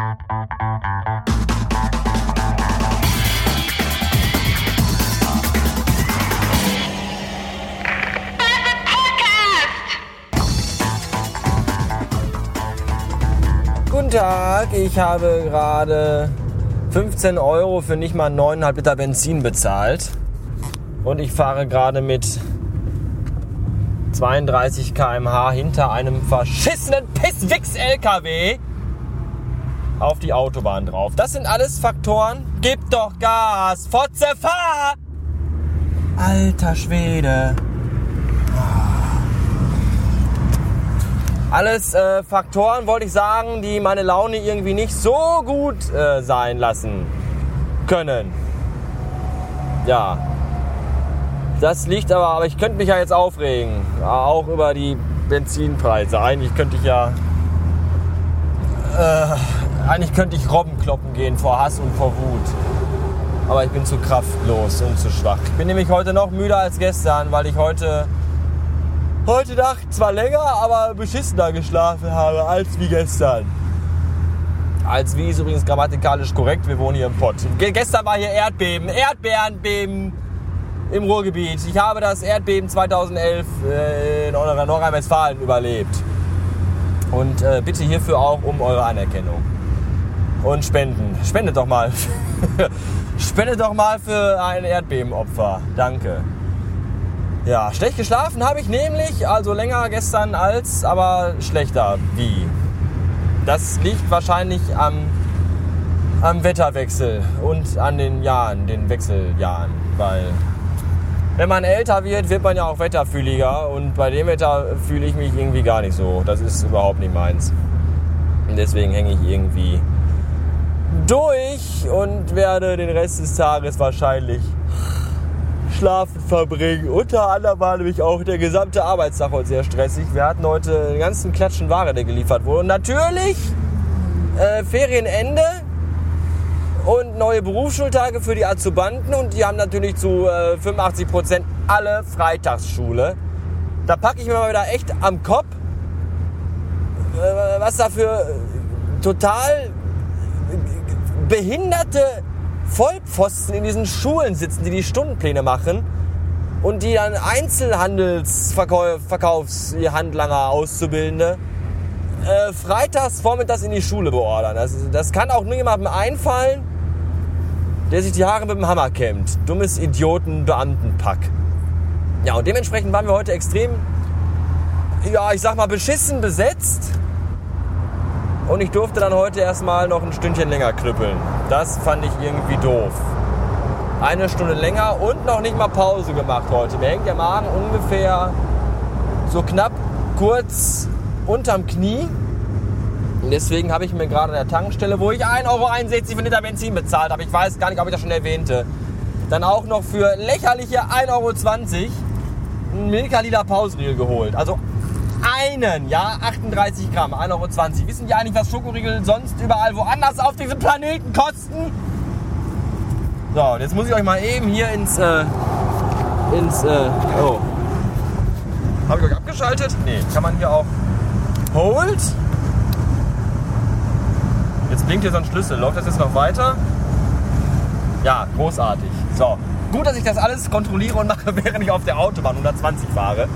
Guten Tag, ich habe gerade 15 Euro für nicht mal 9,5 Liter Benzin bezahlt. Und ich fahre gerade mit 32 km/h hinter einem verschissenen Pisswix-LKW auf die Autobahn drauf. Das sind alles Faktoren. Gib doch Gas! Fotze, fahr! Alter Schwede. Alles äh, Faktoren, wollte ich sagen, die meine Laune irgendwie nicht so gut äh, sein lassen können. Ja. Das liegt aber, aber ich könnte mich ja jetzt aufregen. Auch über die Benzinpreise. Eigentlich könnte ich ja. Äh, eigentlich könnte ich Robben kloppen gehen vor Hass und vor Wut. Aber ich bin zu kraftlos und zu schwach. Ich bin nämlich heute noch müder als gestern, weil ich heute heute Nacht zwar länger, aber beschissener geschlafen habe als wie gestern. Als wie ist übrigens grammatikalisch korrekt, wir wohnen hier im Pott. Ge gestern war hier Erdbeben, Erdbeerenbeben im Ruhrgebiet. Ich habe das Erdbeben 2011 äh, in Nordrhein-Westfalen überlebt. Und äh, bitte hierfür auch um eure Anerkennung. Und spenden. Spendet doch mal. Spendet doch mal für ein Erdbebenopfer. Danke. Ja, schlecht geschlafen habe ich nämlich, also länger gestern als, aber schlechter wie. Das liegt wahrscheinlich am, am Wetterwechsel und an den Jahren, den Wechseljahren, weil wenn man älter wird, wird man ja auch wetterfühliger und bei dem Wetter fühle ich mich irgendwie gar nicht so. Das ist überhaupt nicht meins. Und deswegen hänge ich irgendwie durch und werde den Rest des Tages wahrscheinlich Schlafen verbringen. Unter anderem war nämlich auch der gesamte Arbeitstag heute sehr stressig. Wir hatten heute einen ganzen Klatschen Ware, der geliefert wurde. Und natürlich äh, Ferienende und neue Berufsschultage für die Azubanden. Und die haben natürlich zu äh, 85 Prozent alle Freitagsschule. Da packe ich mir mal wieder echt am Kopf, äh, was da für total behinderte Vollpfosten in diesen Schulen sitzen, die die Stundenpläne machen und die dann Einzelhandelsverkaufshandlanger Auszubildende äh, freitags vormittags in die Schule beordern. Das, das kann auch nur jemandem einfallen, der sich die Haare mit dem Hammer kämmt. Dummes Idioten-Beamtenpack. Ja, und dementsprechend waren wir heute extrem, ja, ich sag mal, beschissen besetzt. Und ich durfte dann heute erstmal noch ein Stündchen länger knüppeln. Das fand ich irgendwie doof. Eine Stunde länger und noch nicht mal Pause gemacht heute. Mir hängt der Magen ungefähr so knapp kurz unterm Knie. Und deswegen habe ich mir gerade an der Tankstelle, wo ich 1,61 Euro für Liter Benzin bezahlt habe, ich weiß gar nicht, ob ich das schon erwähnte, dann auch noch für lächerliche 1,20 Euro einen Milka Lila Pausriegel geholt. Also einen, ja, 38 Gramm, 1,20 Euro. Wissen die eigentlich, was Schokoriegel sonst überall woanders auf diesem Planeten kosten? So, und jetzt muss ich euch mal eben hier ins, äh, ins, äh, oh. Habe ich euch abgeschaltet? Nee, kann man hier auch Hold. Jetzt blinkt hier so ein Schlüssel. Läuft das jetzt noch weiter? Ja, großartig. So, gut, dass ich das alles kontrolliere und mache, während ich auf der Autobahn 120 fahre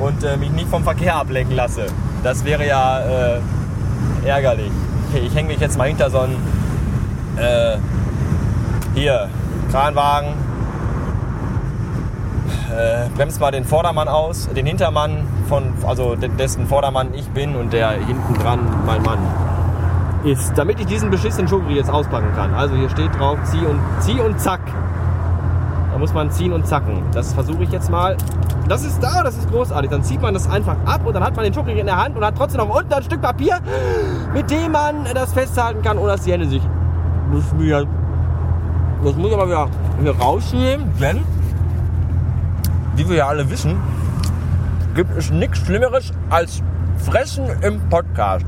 und äh, mich nicht vom Verkehr ablenken lasse. Das wäre ja äh, ärgerlich. Okay, ich hänge mich jetzt mal hinter so einen äh, hier Kranwagen. Äh, bremst mal den Vordermann aus, den Hintermann von, also dessen Vordermann ich bin und der hinten dran mein Mann ist, damit ich diesen beschissenen Schokoriegel jetzt auspacken kann. Also hier steht drauf, zieh und zieh und zack. Da muss man ziehen und zacken. Das versuche ich jetzt mal. Das ist da, das ist großartig. Dann zieht man das einfach ab und dann hat man den Schokoriegel in der Hand und hat trotzdem noch unten ein Stück Papier, mit dem man das festhalten kann, ohne dass die Hände sich beschmieren. Das muss ich aber wieder hier rausnehmen, denn, wie wir ja alle wissen, gibt es nichts Schlimmeres als Fressen im Podcast.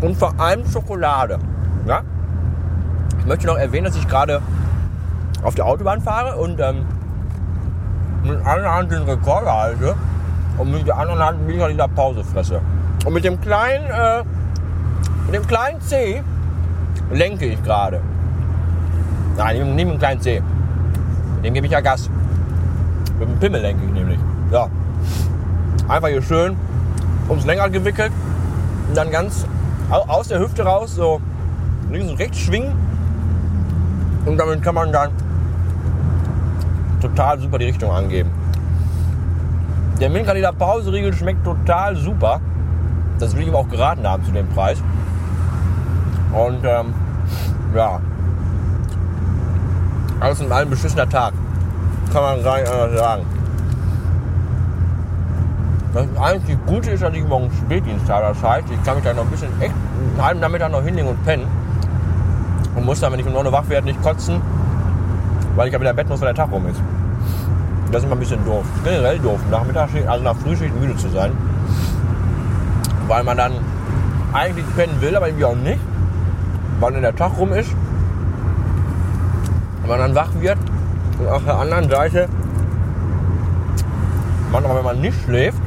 Und vor allem Schokolade. Ja? Ich möchte noch erwähnen, dass ich gerade auf der Autobahn fahre und ähm, mit einer Hand den Rekorder halte und mit der anderen Hand wieder in der Pause fresse. Und mit dem kleinen äh, Mit dem kleinen C lenke ich gerade. Nein, nicht mit dem kleinen C. Mit dem gebe ich ja Gas. Mit dem Pimmel lenke ich nämlich. Ja. Einfach hier schön ums Lenkrad gewickelt und dann ganz aus der Hüfte raus so links und rechts schwingen. Und damit kann man dann total super die Richtung angeben. Der Milchkandidat Pauseriegel schmeckt total super. Das will ich ihm auch geraten haben zu dem Preis. Und ähm, ja, alles in allem beschissener Tag. Kann man gar nicht anders sagen. Das einzig Gute ist, dass ich morgen Spätdienst habe. Das heißt, ich kann mich da noch ein bisschen echt einen halben Nachmittag noch hinlegen und pennen. Und muss dann, wenn ich um 9 Uhr wach werde, nicht kotzen, weil ich ja wieder im Bett muss, wenn der Tag rum ist. Das ist immer ein bisschen doof. Generell doof, nach Mittagsschicht, also nach Frühschicht müde zu sein. Weil man dann eigentlich pennen will, aber irgendwie auch nicht. Weil dann der Tag rum ist. Und man dann wach wird. Und auf der anderen Seite, manchmal, wenn man nicht schläft,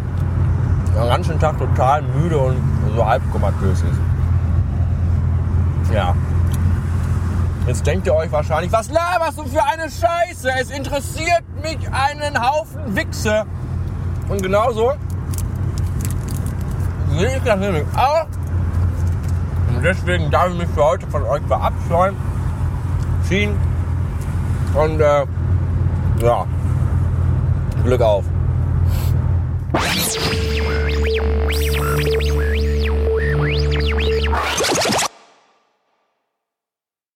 den ganzen Tag total müde und so halbkomatös ist. Ja. Jetzt denkt ihr euch wahrscheinlich, was laberst du für eine Scheiße? Es interessiert mich einen Haufen Wichse. Und genauso sehe ich das nämlich auch. Und deswegen darf ich mich für heute von euch verabscheuen. Ziehen. Und äh, ja, Glück auf.